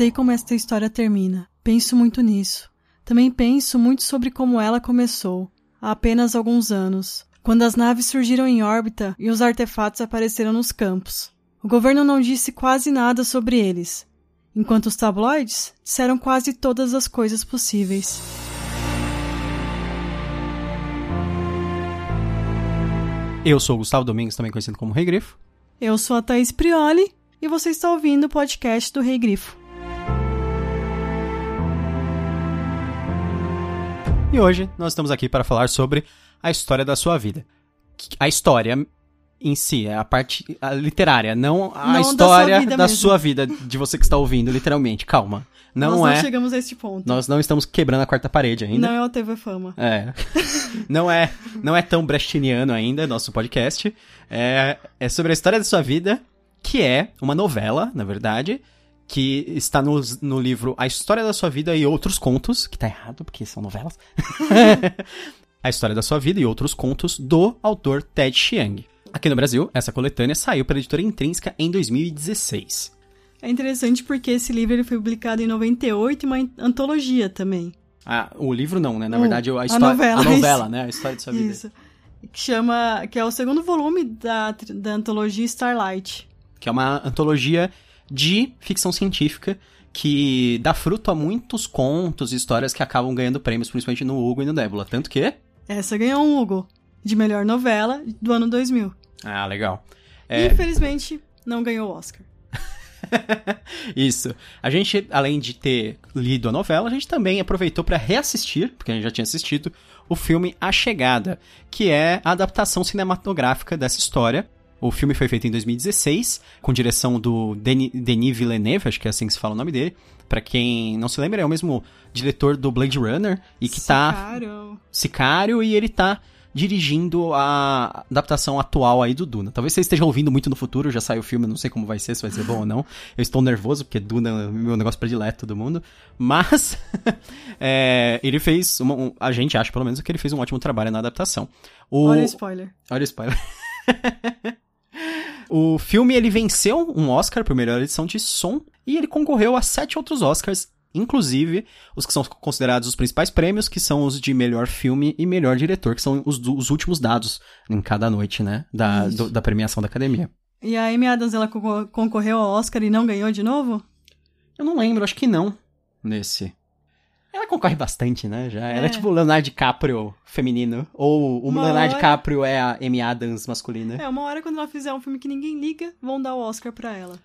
Sei como esta história termina. Penso muito nisso. Também penso muito sobre como ela começou, há apenas alguns anos, quando as naves surgiram em órbita e os artefatos apareceram nos campos. O governo não disse quase nada sobre eles, enquanto os tabloides disseram quase todas as coisas possíveis. Eu sou o Gustavo Domingos, também conhecido como Rei Grifo. Eu sou a Thaís Prioli e você está ouvindo o podcast do Rei Grifo. E hoje nós estamos aqui para falar sobre a história da sua vida. A história em si, é a parte a literária, não a Não da história sua vida da sua vida, de você que está ouvindo, literalmente. Calma. Não Nós não é. chegamos a este ponto. Nós não estamos quebrando a quarta parede ainda. Não é o TV Fama. É. não é, não é tão brechtiniano ainda nosso podcast. É, é sobre a história da sua vida, que é uma novela, na verdade, que está no, no livro A História da Sua Vida e Outros Contos, que tá errado porque são novelas. a História da Sua Vida e Outros Contos do autor Ted Chiang. Aqui no Brasil, essa coletânea saiu pela editora Intrínseca em 2016. É interessante porque esse livro ele foi publicado em 98 e uma antologia também. Ah, o livro não, né? Na verdade, a a novela, a novela, né? A história da sua vida. Isso. Que chama. Que é o segundo volume da, da antologia Starlight. que é uma antologia de ficção científica que dá fruto a muitos contos e histórias que acabam ganhando prêmios, principalmente no Hugo e no Débula. Tanto que. Essa ganhou um Hugo de melhor novela do ano 2000. Ah, legal. É, infelizmente, não ganhou o Oscar. isso. A gente, além de ter lido a novela, a gente também aproveitou para reassistir, porque a gente já tinha assistido, o filme A Chegada, que é a adaptação cinematográfica dessa história. O filme foi feito em 2016, com direção do Denis, Denis Villeneuve, acho que é assim que se fala o nome dele. Pra quem não se lembra, é o mesmo diretor do Blade Runner e que tá Sicário. Sicário e ele tá dirigindo a adaptação atual aí do Duna. Talvez você esteja ouvindo muito no futuro, já saiu o filme, não sei como vai ser, se vai ser bom ou não. Eu estou nervoso, porque Duna é o meu negócio predileto do mundo. Mas é, ele fez, uma- um- a gente acha pelo menos que ele fez um ótimo trabalho na adaptação. O, Olha o spoiler. Olha o spoiler. o filme ele venceu um Oscar por melhor edição de som e ele concorreu a sete outros Oscars, inclusive os que são considerados os principais prêmios, que são os de melhor filme e melhor diretor, que são os, os últimos dados em cada noite, né, da, do- da premiação da academia. E a Amy Adams, ela concor- concorreu ao Oscar e não ganhou de novo? Eu não lembro, acho que não, nesse. Ela concorre bastante, né? Já. Ela é É. tipo o Leonardo DiCaprio feminino. Ou o Uma Leonardo hora- DiCaprio é a Amy Adams masculina. É, uma hora quando ela fizer um filme que ninguém liga, vão dar o Oscar pra ela.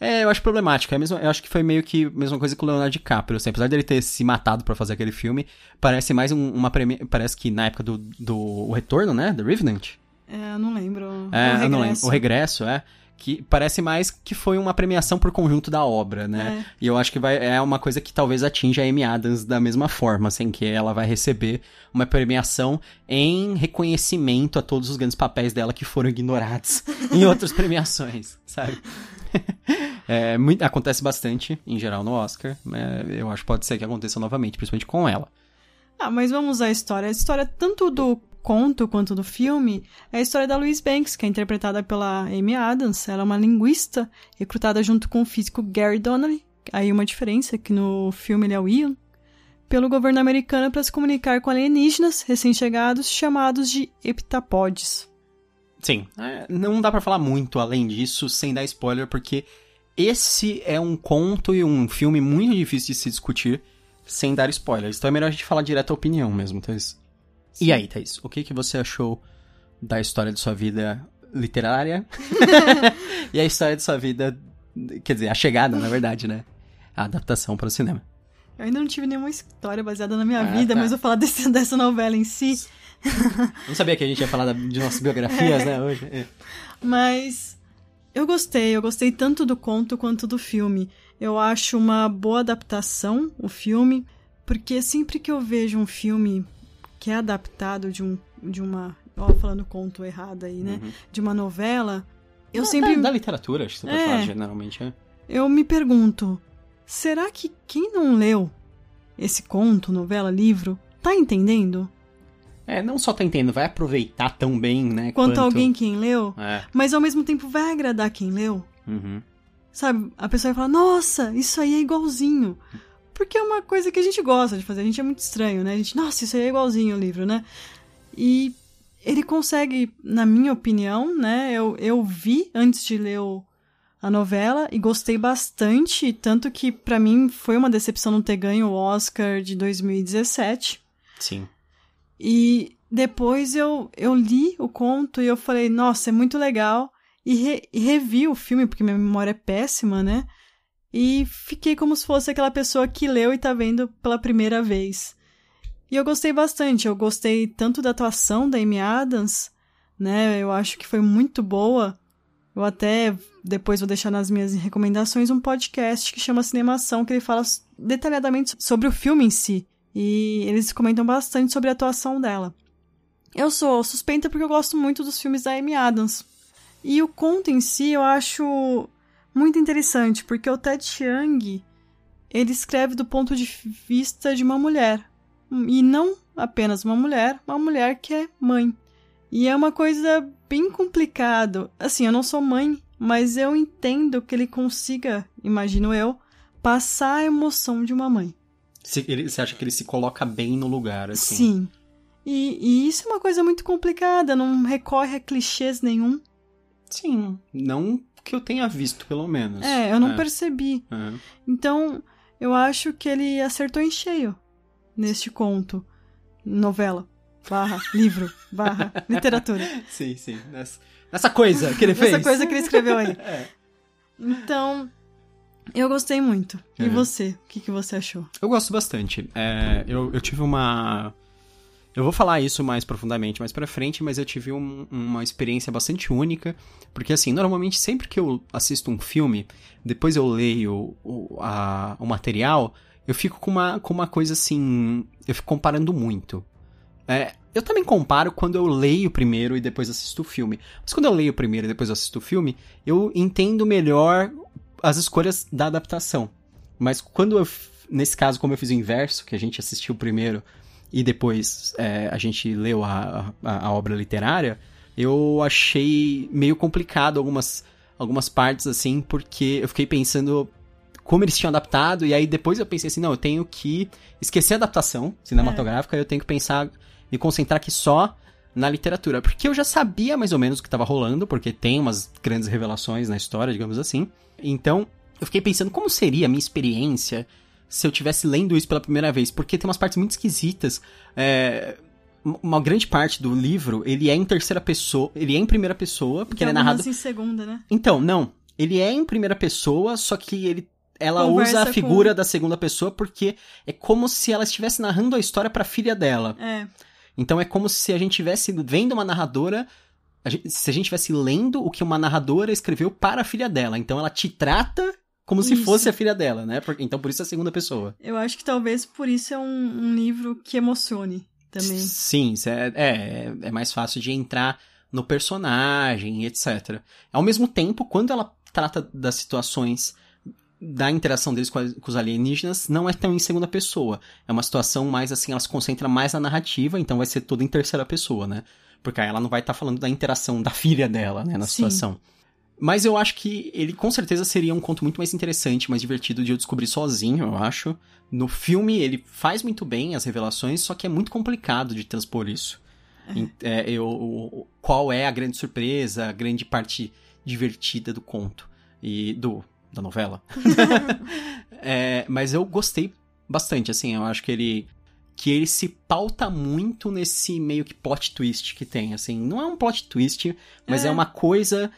É, eu acho problemático. É mesmo, eu acho que foi meio que a mesma coisa que o Leonardo DiCaprio. Assim, apesar dele ter se matado pra fazer aquele filme, parece mais um- uma premi... Parece que na época do, do o retorno, né? The Revenant. É, eu não lembro. É, o eu não lembro. O regresso, é. Que parece mais que foi uma premiação por conjunto da obra, né? É. E eu acho que vai, é uma coisa que talvez atinja a Amy Adams da mesma forma, assim, que ela vai receber uma premiação em reconhecimento a todos os grandes papéis dela que foram ignorados em outras premiações, sabe? É, muito- acontece bastante, em geral, no Oscar. né? eu acho que pode ser que aconteça novamente, principalmente com ela. Ah, mas vamos à história. A história tanto do conto quanto do filme é a história da Louise Banks, que é interpretada pela Amy Adams. Ela é uma linguista recrutada junto com o físico Gary Donnelly. Aí uma diferença, que no filme ele é o Ian. Pelo governo americano para se comunicar com alienígenas recém-chegados chamados de heptapodes. Sim, é, não dá pra falar muito além disso sem dar spoiler, porque esse é um conto e um filme muito difícil de se discutir sem dar spoilers. Então é melhor a gente falar direto a opinião mesmo, E aí, Thaís, o que, que você achou da história de sua vida literária e a história de sua vida, quer dizer, a chegada, na verdade, né? A adaptação para o cinema. Eu ainda não tive nenhuma história baseada na minha Ah, vida, tá. mas vou falar desse- dessa novela em si. Não sabia que a gente ia falar de nossas biografias, né, hoje? É. Mas eu gostei, eu gostei tanto do conto quanto do filme. Eu acho uma boa adaptação o filme, porque sempre que eu vejo um filme que é adaptado de um de uma, ó, falando conto errado aí, né, Uhum. de uma novela, eu Da- sempre Da, da literatura, acho que você pode É. falar generalmente, é. eu me pergunto, será que quem não leu esse conto, novela, livro, tá entendendo? É, não só tá entendendo, vai aproveitar tão bem, né? Quanto alguém quem leu, É. mas ao mesmo tempo vai agradar quem leu? Uhum. sabe, a pessoa vai falar, nossa, isso aí é igualzinho. Porque é uma coisa que a gente gosta de fazer, a gente é muito estranho, né? A gente, nossa, isso aí é igualzinho o livro, né? E ele consegue, na minha opinião, né? Eu, eu vi antes de ler o, a novela e gostei bastante, tanto que para mim foi uma decepção não ter ganho o Oscar de 2017. Sim. E depois eu, eu li o conto e eu falei, nossa, é muito legal. E, re, e revi o filme, porque minha memória é péssima, né? E fiquei como se fosse aquela pessoa que leu e tá vendo pela primeira vez. E eu gostei bastante. Eu gostei tanto da atuação da Amy Adams, né? Eu acho que foi muito boa. Eu até depois vou deixar nas minhas recomendações um podcast que chama Cinemação, que ele fala detalhadamente sobre o filme em si. E eles comentam bastante sobre a atuação dela. Eu sou suspeita porque eu gosto muito dos filmes da Amy Adams. E o conto em si eu acho muito interessante, porque o Ted Chiang, ele escreve do ponto de vista de uma mulher. E não apenas uma mulher, uma mulher que é mãe. E é uma coisa bem complicado. Assim, eu não sou mãe, mas eu entendo que ele consiga, imagino eu, passar a emoção de uma mãe. Você acha que ele se coloca bem no lugar, assim? Sim. E, e isso é uma coisa muito complicada, não recorre a clichês nenhum. Sim, não que eu tenha visto, pelo menos. É, eu não é. percebi. É. Então, eu acho que ele acertou em cheio neste conto. Novela, barra, livro, barra, literatura. Sim, sim. Nessa, nessa coisa que ele fez. Nessa coisa que ele escreveu aí. É. Então, eu gostei muito. E é. você? O que, que você achou? Eu gosto bastante. É, eu, eu tive uma eu vou falar isso mais profundamente mais pra frente, mas eu tive um, uma experiência bastante única, porque assim, normalmente sempre que eu assisto um filme, depois eu leio o, a, o material, eu fico com uma, com uma coisa assim, eu fico comparando muito. É, eu também comparo quando eu leio primeiro e depois assisto o filme. Mas quando eu leio primeiro e depois assisto o filme, eu entendo melhor as escolhas da adaptação. Mas quando eu, nesse caso, como eu fiz o inverso, que a gente assistiu primeiro e depois é, a gente leu a, a, a, obra literária, eu achei meio complicado algumas, algumas partes, assim, porque eu fiquei pensando como eles tinham adaptado, e aí depois eu pensei assim, não, eu tenho que esquecer a adaptação cinematográfica, é. eu tenho que pensar, me concentrar aqui só na literatura, porque eu já sabia mais ou menos o que estava rolando, porque tem umas grandes revelações na história, digamos assim. Então, eu fiquei pensando como seria a minha experiência se eu tivesse lendo isso pela primeira vez, porque tem umas partes muito esquisitas. É, uma grande parte do livro, ele é em terceira pessoa, ele é em primeira pessoa, porque ele é narrado... em segunda, né? Então, não. Ele é em primeira pessoa, só que ele ela Conversa usa a figura com... da segunda pessoa porque é como se ela estivesse narrando a história para a filha dela. É. Então é como se a gente estivesse vendo uma narradora, a gente, se a gente estivesse lendo o que uma narradora escreveu para a filha dela. Então ela te trata como isso. se fosse a filha dela, né? Então por isso é a segunda pessoa. Eu acho que talvez por isso é um, um livro que emocione também. Sim, é, é, é mais fácil de entrar no personagem, etc. Ao mesmo tempo, quando ela trata das situações da interação deles com, a, com, os alienígenas não é tão em segunda pessoa. É uma situação mais assim, ela se concentra mais na narrativa, então vai ser tudo em terceira pessoa, né? Porque aí ela não vai estar tá falando da interação da filha dela, né, na Sim. situação. Mas eu acho que ele com certeza seria um conto muito mais interessante, mais divertido de eu descobrir sozinho, eu acho. No filme ele faz muito bem as revelações, só que é muito complicado de transpor isso. É. É, eu, qual é a grande surpresa, a grande parte divertida do conto e do da novela. é, mas eu gostei bastante, assim, eu acho que ele que ele se pauta muito nesse meio que plot twist que tem, assim, não é um plot twist, mas é, é uma coisa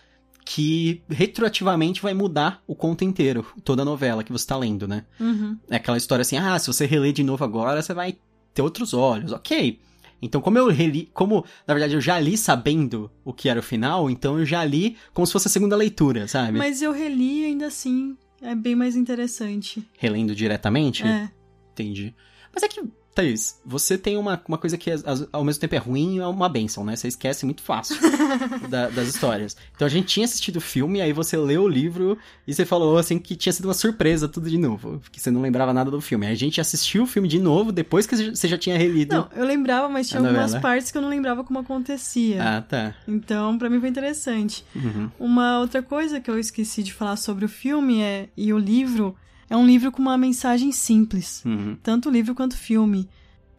que retroativamente vai mudar o conto inteiro, toda a novela que você tá lendo, né? Uhum. É aquela história assim, ah, se você reler de novo agora, você vai ter outros olhos, ok. Então, como eu reli, como na verdade eu já li sabendo o que era o final, então eu já li como se fosse a segunda leitura, sabe? Mas eu reli ainda assim, é bem mais interessante. Relendo diretamente? É. Entendi. Mas é que Thaís, você tem uma, uma coisa que ao mesmo tempo é ruim e é uma benção, né? Você esquece muito fácil da, das histórias. Então a gente tinha assistido o filme, aí você leu o livro e você falou assim que tinha sido uma surpresa tudo de novo, que você não lembrava nada do filme. Aí a gente assistiu o filme de novo depois que você já tinha relido. Não, eu lembrava, mas tinha algumas partes que eu não lembrava como acontecia. Ah, tá. Então, para mim foi interessante. Uhum. Uma outra coisa que eu esqueci de falar sobre o filme é e o livro é um livro com uma mensagem simples, uhum. tanto livro quanto filme.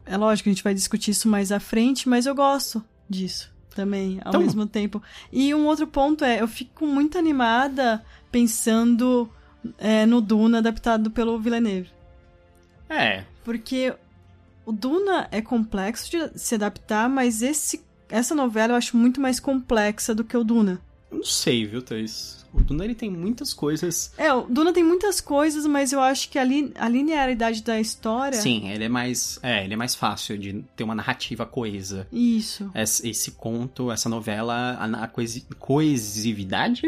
É lógico que a gente vai discutir isso mais à frente, mas eu gosto disso também, ao então... mesmo tempo. E um outro ponto é, eu fico muito animada pensando é, no Duna adaptado pelo Villeneuve. É. Porque o Duna é complexo de se adaptar, mas esse, essa novela eu acho muito mais complexa do que o Duna. Não sei, viu, Thaís? O Duna ele tem muitas coisas. É, o Duna tem muitas coisas, mas eu acho que a, li a linearidade da história. Sim, ele é mais. É, ele é mais fácil de ter uma narrativa coesa. Isso. Esse, esse conto, essa novela, a, a coesi coesividade?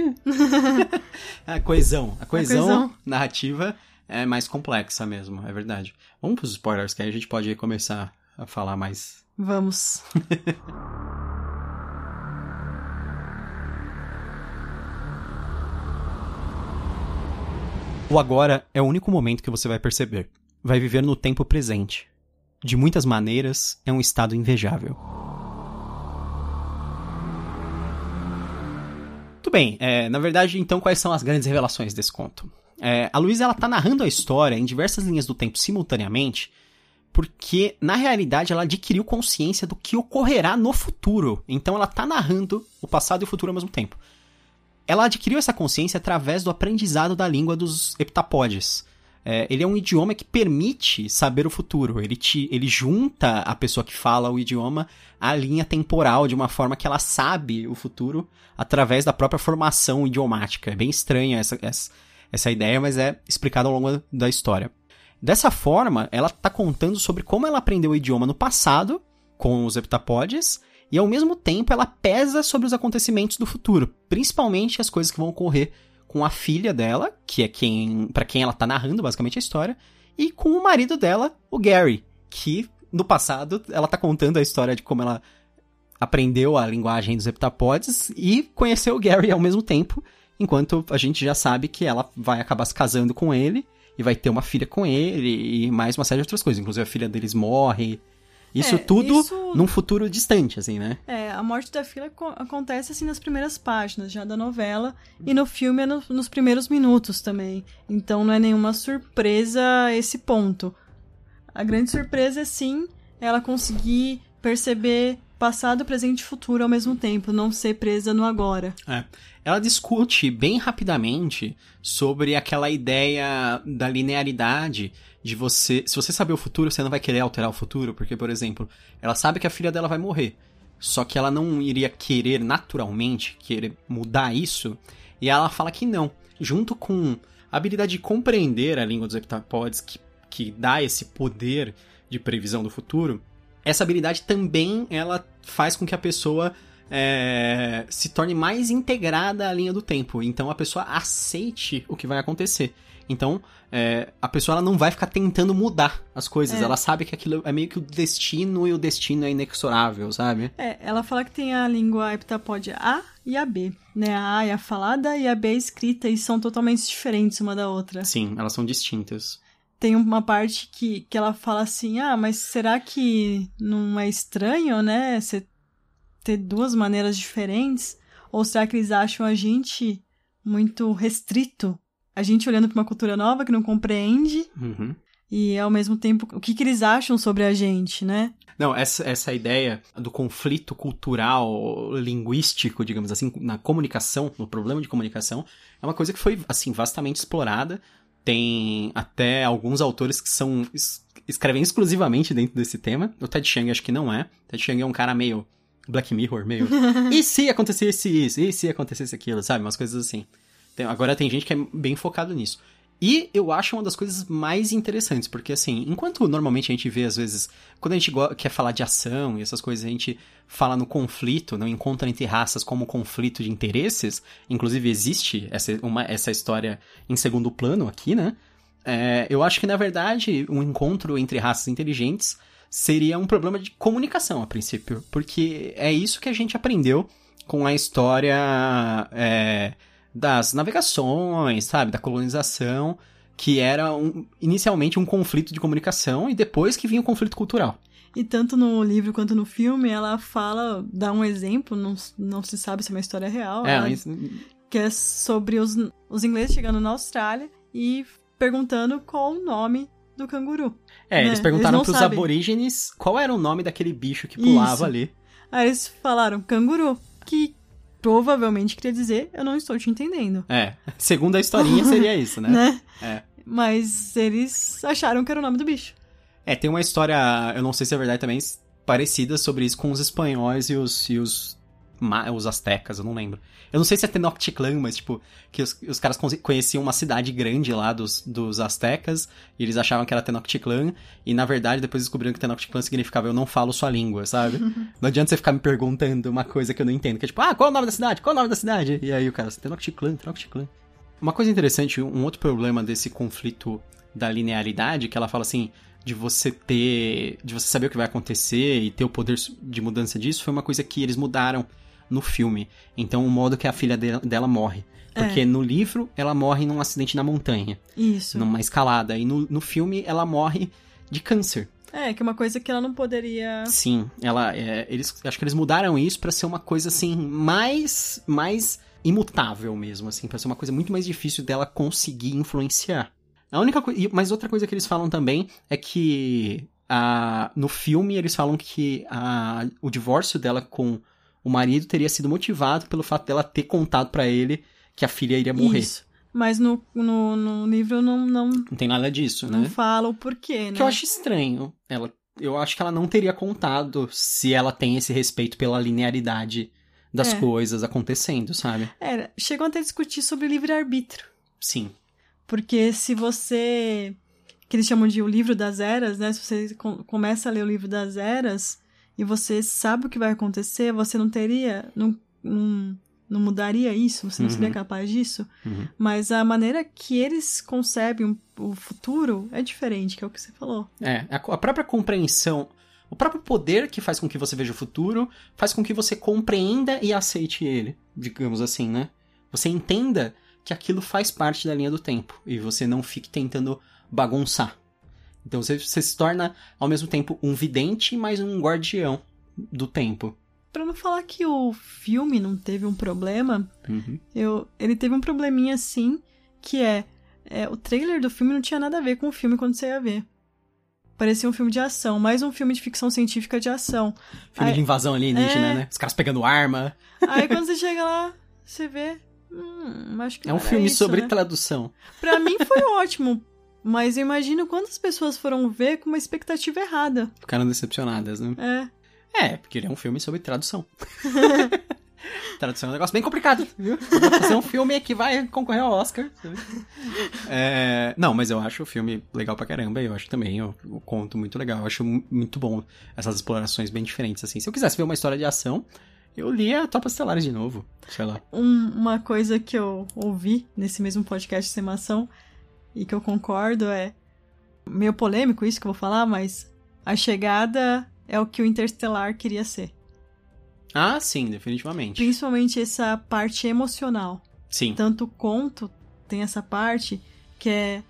a coesão. A coesão, a coesão narrativa é mais complexa mesmo, é verdade. Vamos pros spoilers, que aí a gente pode começar a falar mais. Vamos. O agora é o único momento que você vai perceber. Vai viver no tempo presente. De muitas maneiras, é um estado invejável. Muito bem, é, na verdade, então, quais são as grandes revelações desse conto? É, a Luísa ela tá narrando a história em diversas linhas do tempo simultaneamente, porque na realidade ela adquiriu consciência do que ocorrerá no futuro. Então ela tá narrando o passado e o futuro ao mesmo tempo ela adquiriu essa consciência através do aprendizado da língua dos heptapodes. É, ele é um idioma que permite saber o futuro. Ele, te, ele junta a pessoa que fala o idioma à linha temporal de uma forma que ela sabe o futuro através da própria formação idiomática. É bem estranha essa, essa, essa ideia, mas é explicado ao longo da história. Dessa forma, ela está contando sobre como ela aprendeu o idioma no passado, com os heptapodes, e ao mesmo tempo ela pesa sobre os acontecimentos do futuro, principalmente as coisas que vão ocorrer com a filha dela, que é quem para quem ela tá narrando basicamente a história, e com o marido dela, o Gary, que no passado ela tá contando a história de como ela aprendeu a linguagem dos heptapodes e conheceu o Gary ao mesmo tempo, enquanto a gente já sabe que ela vai acabar se casando com ele e vai ter uma filha com ele e mais uma série de outras coisas, inclusive a filha deles morre isso é, tudo isso... num futuro distante, assim, né? É, a morte da filha acontece assim nas primeiras páginas já da novela e no filme é no, nos primeiros minutos também. Então não é nenhuma surpresa esse ponto. A grande surpresa é sim ela conseguir perceber passado, presente e futuro ao mesmo tempo, não ser presa no agora. É. Ela discute bem rapidamente sobre aquela ideia da linearidade de você. Se você saber o futuro, você não vai querer alterar o futuro, porque, por exemplo, ela sabe que a filha dela vai morrer. Só que ela não iria querer naturalmente querer mudar isso. E ela fala que não. Junto com a habilidade de compreender a língua dos heptapods, que, que dá esse poder de previsão do futuro, essa habilidade também ela faz com que a pessoa é, se torne mais integrada à linha do tempo. Então a pessoa aceite o que vai acontecer. Então, é, a pessoa não vai ficar tentando mudar as coisas. É. Ela sabe que aquilo é meio que o destino e o destino é inexorável, sabe? É, ela fala que tem a língua heptapode A e a B. Né? A A é a falada e a B é a escrita e são totalmente diferentes uma da outra. Sim, elas são distintas. Tem uma parte que, que ela fala assim: ah, mas será que não é estranho, né? Você ter duas maneiras diferentes? Ou será que eles acham a gente muito restrito a gente olhando para uma cultura nova que não compreende. Uhum. E ao mesmo tempo, o que, que eles acham sobre a gente, né? Não, essa, essa ideia do conflito cultural, linguístico, digamos assim, na comunicação, no problema de comunicação, é uma coisa que foi, assim, vastamente explorada. Tem até alguns autores que são escrevem exclusivamente dentro desse tema. O Ted Chiang acho que não é. O Ted Chiang é um cara meio Black Mirror, meio. e se acontecesse isso? E se acontecesse aquilo, sabe? Umas coisas assim. Agora tem gente que é bem focado nisso. E eu acho uma das coisas mais interessantes, porque assim, enquanto normalmente a gente vê, às vezes, quando a gente quer falar de ação e essas coisas, a gente fala no conflito, no encontro entre raças como conflito de interesses, inclusive existe essa, uma, essa história em segundo plano aqui, né? É, eu acho que, na verdade, um encontro entre raças inteligentes seria um problema de comunicação a princípio, porque é isso que a gente aprendeu com a história é, das navegações, sabe, da colonização, que era um, inicialmente um conflito de comunicação e depois que vinha o conflito cultural. E tanto no livro quanto no filme, ela fala, dá um exemplo, não, não se sabe se é uma história real, É, ela- que é sobre os, os ingleses chegando na Austrália e perguntando qual o nome do canguru. é, né? eles perguntaram pros sabem. aborígenes qual era o nome daquele bicho que pulava Isso. ali. Aí eles falaram canguru, que provavelmente queria dizer eu não estou te entendendo, É, segundo a historinha seria isso, né? né? É. Mas eles acharam que era o nome do bicho. É, tem uma história, eu não sei se é verdade também, parecida sobre isso com os espanhóis e os, e os, os astecas, eu não lembro. Eu não sei se é Tenochtitlan, mas tipo, que os, os caras conhe- conheciam uma cidade grande lá dos, dos astecas, e eles achavam que era Tenochtitlan, e na verdade depois descobriram que Tenochtitlan significava eu não falo sua língua, sabe? não adianta você ficar me perguntando uma coisa que eu não entendo, que é tipo, ah, qual é o nome da cidade? Qual é o nome da cidade? E aí o cara, Tenochtitlan, Tenochtitlan. Uma coisa interessante, um outro problema desse conflito da linearidade, que ela fala assim, de você ter. de você saber o que vai acontecer e ter o poder de mudança disso, foi uma coisa que eles mudaram no filme. Então, o modo que a filha dela, morre. Porque no livro ela morre num acidente na montanha, Isso. numa escalada. E no, no filme ela morre de câncer. É, que é uma coisa que ela não poderia. Sim, ela. é, eles, acho que eles mudaram isso pra ser uma coisa assim, mais. mais imutável mesmo, assim, pra ser uma coisa muito mais difícil dela conseguir influenciar. A única coisa. Mas outra coisa que eles falam também é que. A, no filme eles falam que a, o divórcio dela com o marido teria sido motivado pelo fato dela ter contado pra ele que a filha iria morrer. Isso. Mas no, no, no livro não, não, Não tem nada disso, né? não fala o porquê, né? Que eu acho estranho. Ela, eu acho que ela não teria contado se ela tem esse respeito pela linearidade das É. coisas acontecendo, sabe? É, chegam até a discutir sobre livre-arbítrio. Sim. Porque se você. que eles chamam de o livro das eras, né? Se você com- começa a ler o livro das eras e você sabe o que vai acontecer, você não teria. Não, não, não mudaria isso, você não Uhum. seria capaz disso. Uhum. Mas a maneira que eles concebem o futuro é diferente, que é o que você falou. É, a, a própria compreensão, o próprio poder que faz com que você veja o futuro, faz com que você compreenda e aceite ele, digamos assim, né? Você entenda que aquilo faz parte da linha do tempo e você não fique tentando bagunçar. Então você, você se torna, ao mesmo tempo, um vidente, mas um guardião do tempo. Pra não falar que o filme não teve um problema, Uhum. eu, ele teve um probleminha sim, que é, é, o trailer do filme não tinha nada a ver com o filme quando você ia ver. Parecia um filme de ação, mais um filme de ficção científica de ação. Filme Aí- de invasão alienígena, É. né? Os caras pegando arma. Aí quando você chega lá, você vê. Hum, acho que É um era filme isso, sobre né? tradução. Pra mim foi ótimo, mas eu imagino quantas pessoas foram ver com uma expectativa errada. Ficaram decepcionadas, né? É. É, porque ele é um filme sobre tradução. tradução é um negócio bem complicado, viu? Vou fazer um filme que vai concorrer ao Oscar. É, não, mas eu acho o filme legal pra caramba. Eu acho também o, o conto muito legal. Eu acho mu- muito bom essas explorações bem diferentes, assim. Se eu quisesse ver uma história de ação, eu lia Tropas Estelares de novo. Sei lá. Um- uma coisa que eu ouvi nesse mesmo podcast de animação e que eu concordo é meio polêmico isso que eu vou falar, mas a chegada é o que o Interstellar queria ser. Ah, sim, definitivamente. Principalmente essa parte emocional. Sim. Tanto o conto tem essa parte que é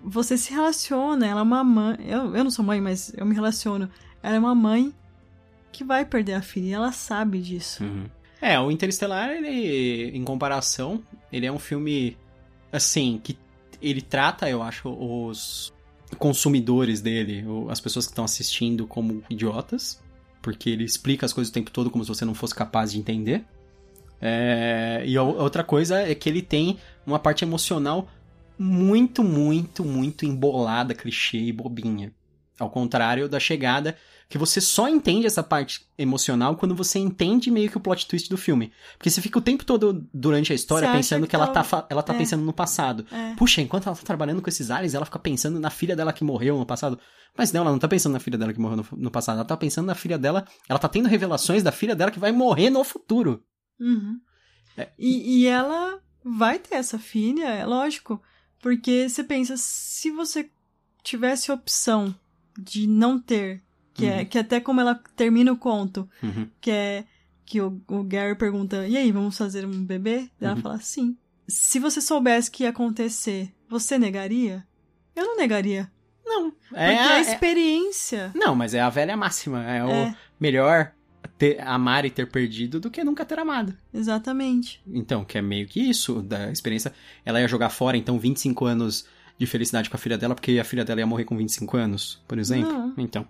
você se relaciona, ela é uma mãe, eu, eu não sou mãe, mas eu me relaciono. Ela é uma mãe que vai perder a filha, e ela sabe disso. Uhum. É, o Interestelar, ele, em comparação, ele é um filme, assim, que ele trata, eu acho, os consumidores dele, as pessoas que estão assistindo como idiotas, porque ele explica as coisas o tempo todo como se você não fosse capaz de entender. É, e outra coisa é que ele tem uma parte emocional muito, muito, muito embolada, clichê e bobinha. Ao contrário da chegada, que você só entende essa parte emocional quando você entende meio que o plot twist do filme. Porque você fica o tempo todo durante a história Você pensando que, que ela, tá- tá, fa- ela tá é. pensando no passado. É. Puxa, enquanto ela tá trabalhando com esses aliens, ela fica pensando na filha dela que morreu no passado. Mas não, ela não tá pensando na filha dela que morreu no, no passado. Ela tá pensando na filha dela. Ela tá tendo revelações da filha dela que vai morrer no futuro. Uhum. É. E, e ela vai ter essa filha, é lógico. Porque você pensa, se você tivesse a opção de não ter Que, é, Uhum. que até como ela termina o conto, Uhum. que é que o, o Gary pergunta, e aí, vamos fazer um bebê? Ela Uhum. fala, sim. Se você soubesse que ia acontecer, você negaria? Eu não negaria. Não, Porque é, a é- experiência... Não, mas é a velha máxima. É, o É. melhor ter, amar e ter perdido do que nunca ter amado. Exatamente. Então, que é meio que isso da experiência. Ela ia jogar fora, então, 25 anos de felicidade com a filha dela, porque a filha dela ia morrer com 25 anos, por exemplo. Não. Então.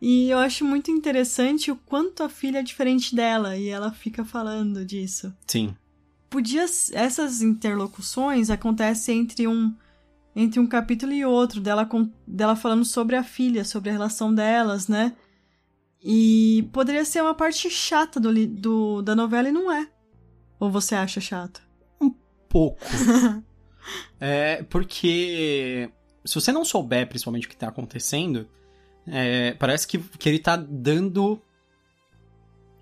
E eu acho muito interessante o quanto a filha é diferente dela, e ela fica falando disso. Sim. Podia... Essas interlocuções acontecem entre um... Entre um capítulo e outro, dela, com, dela falando sobre a filha, sobre a relação delas, né? E poderia ser uma parte chata do, do, da novela e não é. Ou você acha chato? Pouco. é, porque se você não souber, principalmente, o que tá acontecendo, é, parece que, que ele tá dando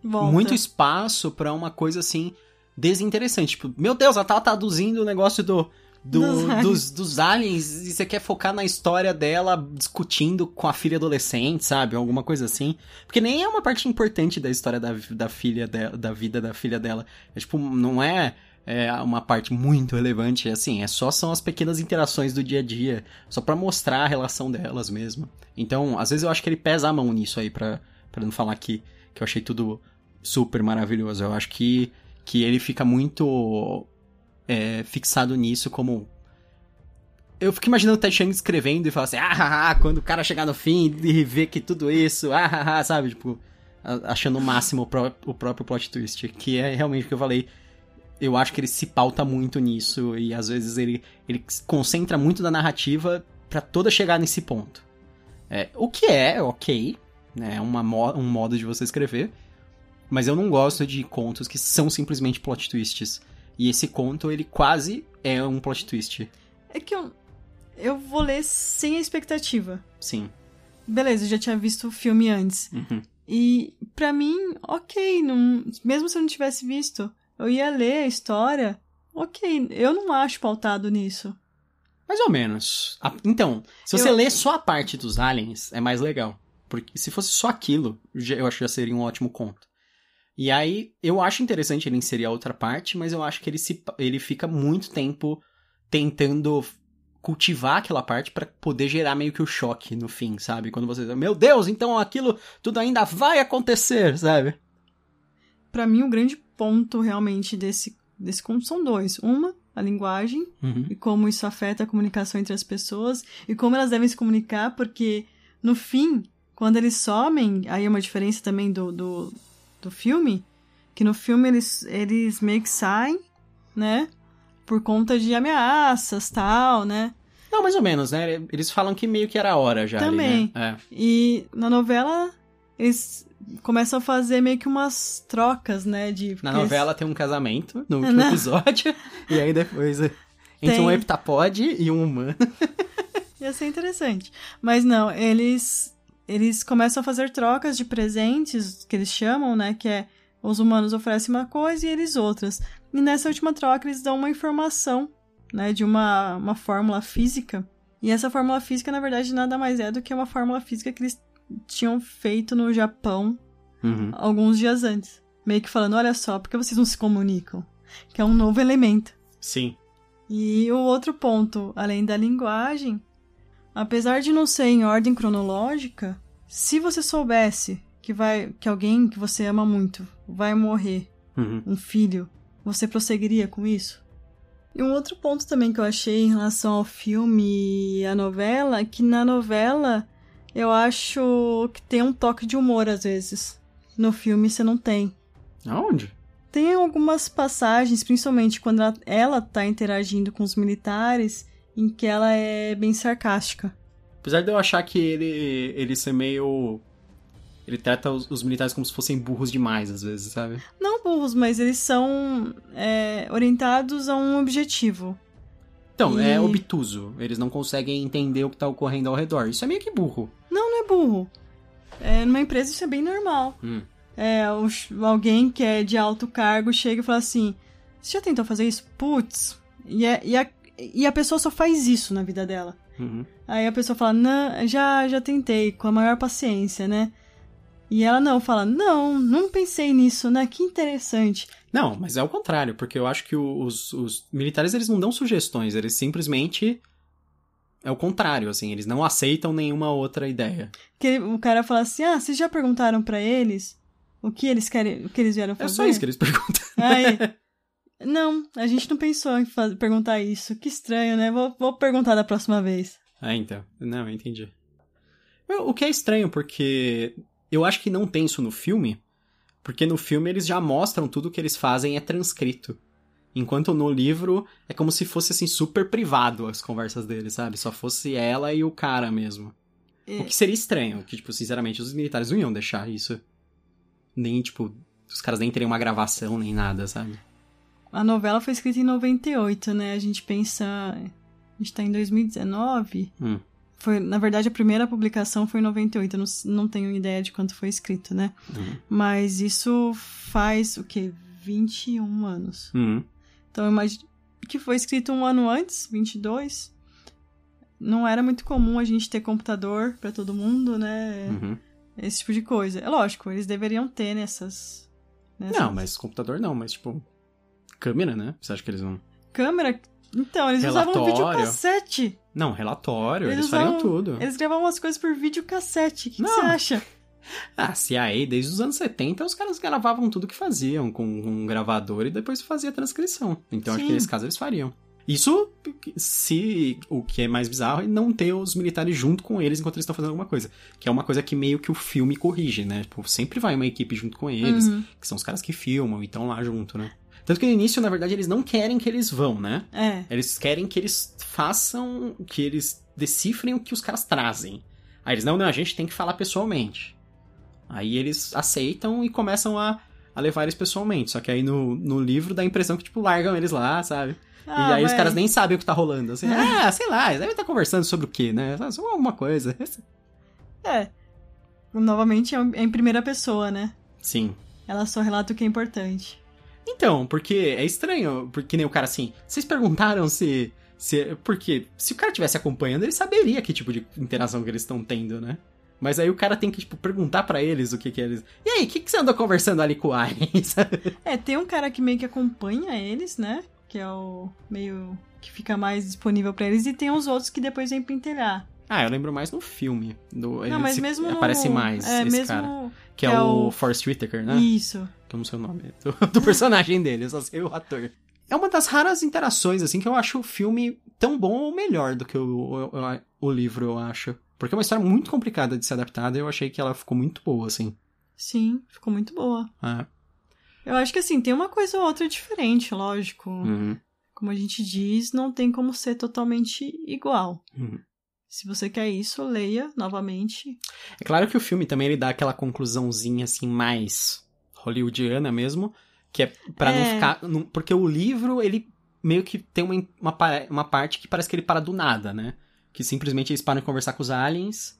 Volta. muito espaço pra uma coisa assim desinteressante. Tipo, meu Deus, ela tá traduzindo o negócio do, do- Dos dos, aliens. dos, aliens e você quer focar na história dela discutindo com a filha adolescente, sabe? Alguma coisa assim. Porque nem é uma parte importante da história da, da filha dela, da vida da filha dela. É tipo, não é. É uma parte muito relevante, assim, é só são as pequenas interações do dia a dia, só pra mostrar a relação delas mesmo. Então, às vezes eu acho que ele pesa a mão nisso aí, pra não falar que, que eu achei tudo super maravilhoso. Eu acho que, que ele fica muito é, fixado nisso como. Eu fico imaginando o Ted Chiang escrevendo e falar assim, ah, ah, quando o cara chegar no fim e ver que tudo isso, ah, ah, sabe? Tipo, achando o máximo o, o próprio plot twist, que é realmente o que eu falei. Eu acho que ele se pauta muito nisso e às vezes ele, ele se concentra muito da narrativa pra toda chegar nesse ponto. É, o que é ok, né? É uma mo- um modo de você escrever. Mas eu não gosto de contos que são simplesmente plot twists. E esse conto, ele quase é um plot twist. É que eu, eu vou ler sem a expectativa. Sim. Beleza, eu já tinha visto o filme antes. Uhum. E pra mim, ok, não, mesmo se eu não tivesse visto, eu ia ler a história. Ok, eu não acho pautado nisso. Mais ou menos. Então, se você Eu- lê só a parte dos aliens, é mais legal. Porque se fosse só aquilo, eu acho que já seria um ótimo conto. E aí, eu acho interessante ele inserir a outra parte, mas eu acho que ele, se, ele fica muito tempo tentando cultivar aquela parte pra poder gerar meio que o choque no fim, sabe? Quando você, meu Deus, então aquilo tudo ainda vai acontecer, sabe? Pra mim, o grande ponto realmente desse, desse conto são dois. Uma, a linguagem, Uhum. e como isso afeta a comunicação entre as pessoas, e como elas devem se comunicar, porque no fim, quando eles somem, aí é uma diferença também do, do, do filme, que no filme eles, eles meio que saem, né? Por conta de ameaças tal, né? Não, mais ou menos, né? Eles falam que meio que era a hora já. ali, Também. né? E na novela eles começam a fazer meio que umas trocas, né? De, Na novela tem um casamento no último Não. episódio. e aí depois entre Tem. um heptapode e um humano. Ia ser interessante. Mas não, eles eles começam a fazer trocas de presentes, que eles chamam, né? Que é os humanos oferecem uma coisa e eles outras. E nessa última troca eles dão uma informação, né? De uma, uma fórmula física. E essa fórmula física, na verdade, nada mais é do que uma fórmula física que eles tinham feito no Japão Uhum. alguns dias antes. Meio que falando, olha só, por que vocês não se comunicam? Que é um novo elemento. Sim. E o outro ponto, além da linguagem, apesar de não ser em ordem cronológica, se você soubesse que vai que alguém que você ama muito vai morrer, Uhum. um filho, você prosseguiria com isso? E um outro ponto também que eu achei em relação ao filme e à novela, é que na novela eu acho que tem um toque de humor às vezes. No filme você não tem. Aonde? Tem algumas passagens, principalmente quando ela, ela tá interagindo com os militares, em que ela é bem sarcástica. Apesar de eu achar que ele, ele ser meio. Ele trata os, os militares como se fossem burros demais, às vezes, sabe? Não burros, mas eles são é, orientados a um objetivo. Então, é E- obtuso. Eles não conseguem entender o que tá ocorrendo ao redor. Isso é meio que burro. Burro. É, numa empresa isso é bem normal. Hum. É, alguém que é de alto cargo chega e fala assim: Você já tentou fazer isso? Putz. E, é- e a, e a pessoa só faz isso na vida dela. Uhum. Aí a pessoa fala, não, já, já tentei, com a maior paciência, né? E ela não, fala, não, não pensei nisso, né? Que interessante. Não, mas é o contrário, porque eu acho que os, os militares eles não dão sugestões, eles simplesmente. É o contrário, assim, eles não aceitam nenhuma outra ideia. Que o cara fala assim, ah, vocês já perguntaram pra eles o que eles querem, o que eles vieram É fazer? só isso que eles perguntam. Aí, não, a gente não pensou em fa- perguntar isso. Que estranho, né? Vou, vou perguntar da próxima vez. Ah, então. Não, eu entendi. O que é estranho, porque eu acho que não tem isso no filme, porque no filme eles já mostram tudo que eles fazem é transcrito. Enquanto no livro é como se fosse assim super privado as conversas deles, sabe? Só fosse ela e o cara mesmo. É, O que seria estranho, que tipo, sinceramente, os militares não iam deixar isso. Nem tipo, os caras nem teriam uma gravação nem nada, sabe? A novela foi escrita em 98, né? A gente pensa. A gente tá em 2019. Hum. Foi, na verdade, a primeira publicação foi em 98. Eu não, não tenho ideia de quanto foi escrito, né? Uhum. Mas isso faz o quê? 21 anos. Uhum. Então eu imagino que foi escrito um ano antes, 22. Não era muito comum a gente ter computador pra todo mundo, né? Uhum. Esse tipo de coisa. É lógico, eles deveriam ter nessas. nessas... Não, mas computador não, mas tipo. Câmera, né? Você acha que eles vão. Câmera. Então, eles usavam Relatório. videocassete. Não, relatório, eles, Eles fariam usavam- tudo. Eles gravavam as coisas por videocassete. O que, que Não. você acha? Ah, CIA, desde os anos 70, os caras gravavam tudo que faziam com um gravador e depois fazia a transcrição. Então acho Sim. que nesse caso eles fariam. Isso se o que é mais bizarro é não ter os militares junto com eles enquanto eles estão fazendo alguma coisa. Que é uma coisa que meio que o filme corrige, né? Tipo, sempre vai uma equipe junto com eles, Uhum. que são os caras que filmam e estão lá junto, né? Tanto que no início, na verdade, eles não querem que eles vão, né? É. Eles querem que eles façam, que eles decifrem o que os caras trazem. Aí eles, não, não, a gente tem que falar pessoalmente. Aí eles aceitam e começam a, a levar eles pessoalmente. Só que aí no, no livro dá a impressão que, tipo, largam eles lá, sabe? Ah, e aí os vai. caras nem sabem o que tá rolando. Assim, ah, sei lá, eles devem estar conversando sobre o quê, né? Sobre alguma coisa. É. Novamente é em primeira pessoa, né? Sim. Ela só relata o que é importante. Então, porque é estranho, porque nem o cara assim, vocês perguntaram se. se porque se o cara estivesse acompanhando, ele saberia que tipo de interação que eles estão tendo, né? Mas aí o cara tem que, tipo, perguntar pra eles o que que eles. E aí, o que, que você andou conversando ali com o Alien? É, tem um cara que meio que acompanha eles, né? Que é o meio que fica mais disponível pra eles. E tem os outros que depois vem pentelhar. ah, eu lembro mais no filme. Do, Não, mas se- mesmo no... Aparece mais é, esse mesmo... cara. Que que é, é o, o- Forrest Whitaker, né? Isso. Que eu não sei o nome do, do personagem dele, eu só sei o ator. É uma das raras interações, assim, que eu acho o filme tão bom ou melhor do que o, o, o livro, eu acho. Porque é uma história muito complicada de ser adaptada e eu achei que ela ficou muito boa, assim. Sim, ficou muito boa. Ah, Eu acho que assim, tem uma coisa ou outra diferente, lógico. uhum, Como a gente diz, não tem como ser totalmente igual. uhum. Se você quer isso, leia novamente. É claro que o filme também ele dá aquela conclusãozinha, assim, mais hollywoodiana mesmo, que é pra não É. ficar... não- porque o livro, ele meio que tem uma, uma, uma parte que parece que ele para do nada, né? Que simplesmente eles param de conversar com os aliens,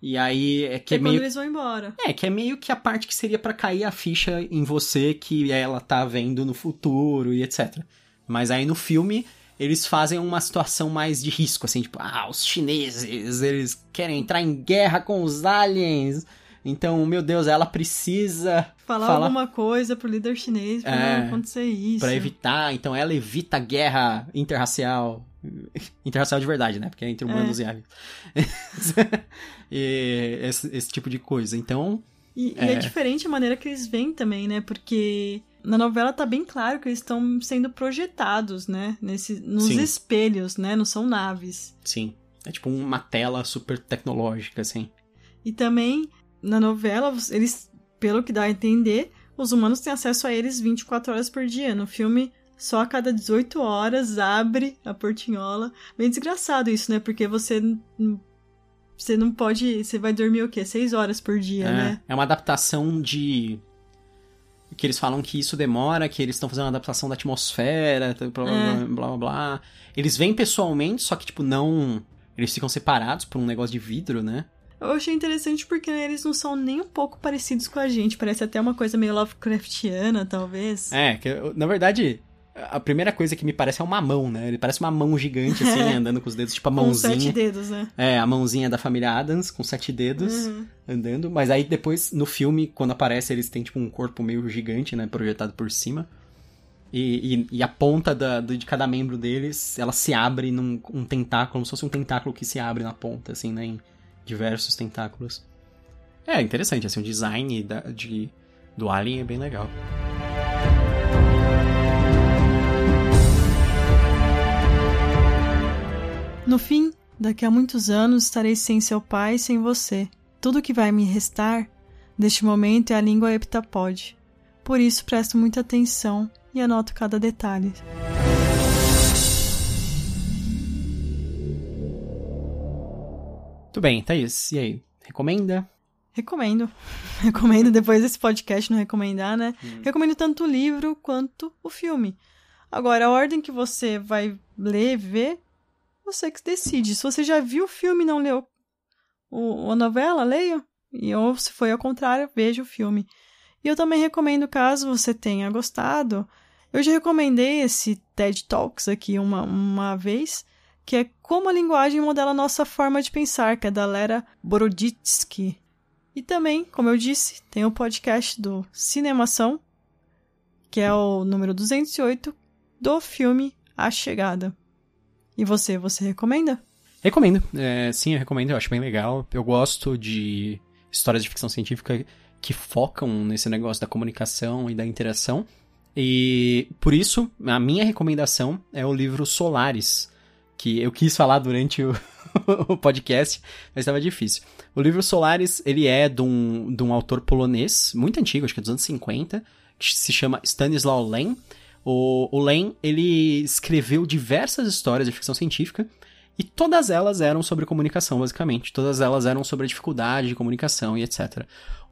e aí é que é é meio eles vão embora. É, que é meio que a parte que seria pra cair a ficha em você que ela tá vendo no futuro e etc. Mas aí no filme eles fazem uma situação mais de risco, assim, tipo, ah, os chineses, eles querem entrar em guerra com os aliens. Então, meu Deus, ela precisa Falar Fala- alguma coisa pro líder chinês pra É, não acontecer isso. Pra evitar, então ela evita a guerra interracial. Interracial de verdade, né? Porque é entre humanos e aliens. e esse, esse tipo de coisa. Então, E, e é É. diferente a maneira que eles vêm também, né? Porque na novela tá bem claro que eles estão sendo projetados, né? Nesse, nos Sim. espelhos, né? Não são naves. sim. É tipo uma tela super tecnológica, assim. E também, na novela, eles, pelo que dá a entender, os humanos têm acesso a eles 24 horas por dia. No filme, só a cada 18 horas abre a portinhola. Bem desgraçado isso, né? Porque você. Você não pode. Você vai dormir o quê? 6 horas por dia, É, né? é uma adaptação de. Que eles falam que isso demora, que eles estão fazendo uma adaptação da atmosfera, blá blá, É. blá blá blá. Eles vêm pessoalmente, só que, tipo, não. Eles ficam separados por um negócio de vidro, né? Eu achei interessante porque né, eles não são nem um pouco parecidos com a gente. Parece até uma coisa meio Lovecraftiana, talvez. É, que, na verdade, a primeira coisa que me parece é uma mão, né? Ele parece uma mão gigante, assim, andando com os dedos, tipo a mãozinha. Com sete dedos, né? É, a mãozinha da família Adams, com sete dedos, uhum. andando. Mas aí depois, no filme, quando aparece, eles têm, tipo, um corpo meio gigante, né? Projetado por cima. E, e, e a ponta da, de cada membro deles, ela se abre num um tentáculo, como se fosse um tentáculo que se abre na ponta, assim, né? Em diversos tentáculos. É, interessante, assim, o design da, de, do Alien é bem legal. No fim, daqui a muitos anos estarei sem seu pai e sem você. Tudo que vai me restar deste momento é a língua heptapode. Por isso presto muita atenção e anoto cada detalhe. Tudo bem, Thaís. E aí? Recomenda? Recomendo. Recomendo depois desse podcast não recomendar, né? Hum. Recomendo tanto o livro quanto o filme. Agora, a ordem que você vai ler, ver, você que decide. Se você já viu o filme e não leu o, a novela, leia. E, ou se foi ao contrário, veja o filme. E eu também recomendo, caso você tenha gostado, eu já recomendei esse TED Talks aqui uma, uma vez, que é Como a Linguagem Modela a Nossa Forma de Pensar, que é da Lera Boroditsky. E também, como eu disse, tem o podcast do Cinemação, que é o número 208, do filme A Chegada. E você, você recomenda? Recomendo. É, sim, eu recomendo. Eu acho bem legal. Eu gosto de histórias de ficção científica que focam nesse negócio da comunicação e da interação. E por isso, a minha recomendação é o livro Solares, que eu quis falar durante o, o podcast, mas estava difícil. O livro Solares, ele é de um, de um autor polonês, muito antigo, acho que é dos anos 50, que se chama Stanislaw Lem. O, o ele escreveu diversas histórias de ficção científica e todas elas eram sobre comunicação, basicamente. Todas elas eram sobre a dificuldade de comunicação e etc.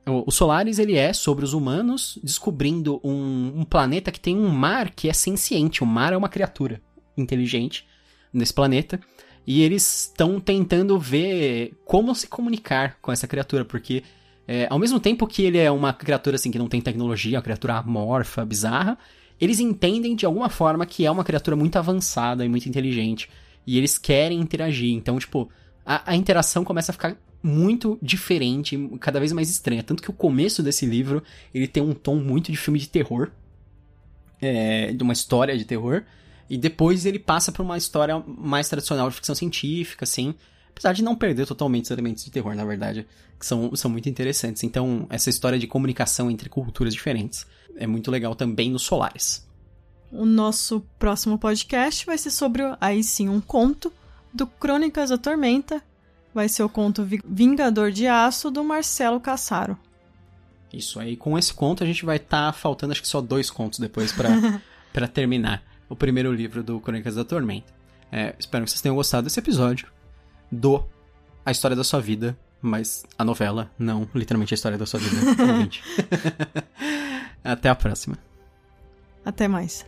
O, o Solaris, ele é sobre os humanos descobrindo um, um planeta que tem um mar que é senciente. O mar é uma criatura inteligente nesse planeta. E eles estão tentando ver como se comunicar com essa criatura, porque é, ao mesmo tempo que ele é uma criatura assim que não tem tecnologia, uma criatura amorfa, bizarra, eles entendem de alguma forma que é uma criatura muito avançada e muito inteligente. E eles querem interagir. Então, tipo, a, a interação começa a ficar muito diferente, cada vez mais estranha. Tanto que o começo desse livro, ele tem um tom muito de filme de terror. É, de uma história de terror. E depois ele passa para uma história mais tradicional de ficção científica, assim. Apesar de não perder totalmente os elementos de terror, na verdade, que são, são muito interessantes. Então, essa história de comunicação entre culturas diferentes é muito legal também nos Solares. O nosso próximo podcast vai ser sobre, aí sim, um conto do Crônicas da Tormenta. Vai ser o conto Vingador de Aço do Marcelo Cassaro. Isso aí, com esse conto a gente vai estar tá faltando acho que só dois contos depois para terminar o primeiro livro do Crônicas da Tormenta. É, espero que vocês tenham gostado desse episódio do A História da Sua Vida, mas a novela, não literalmente a história da sua vida. Até a próxima. Até mais.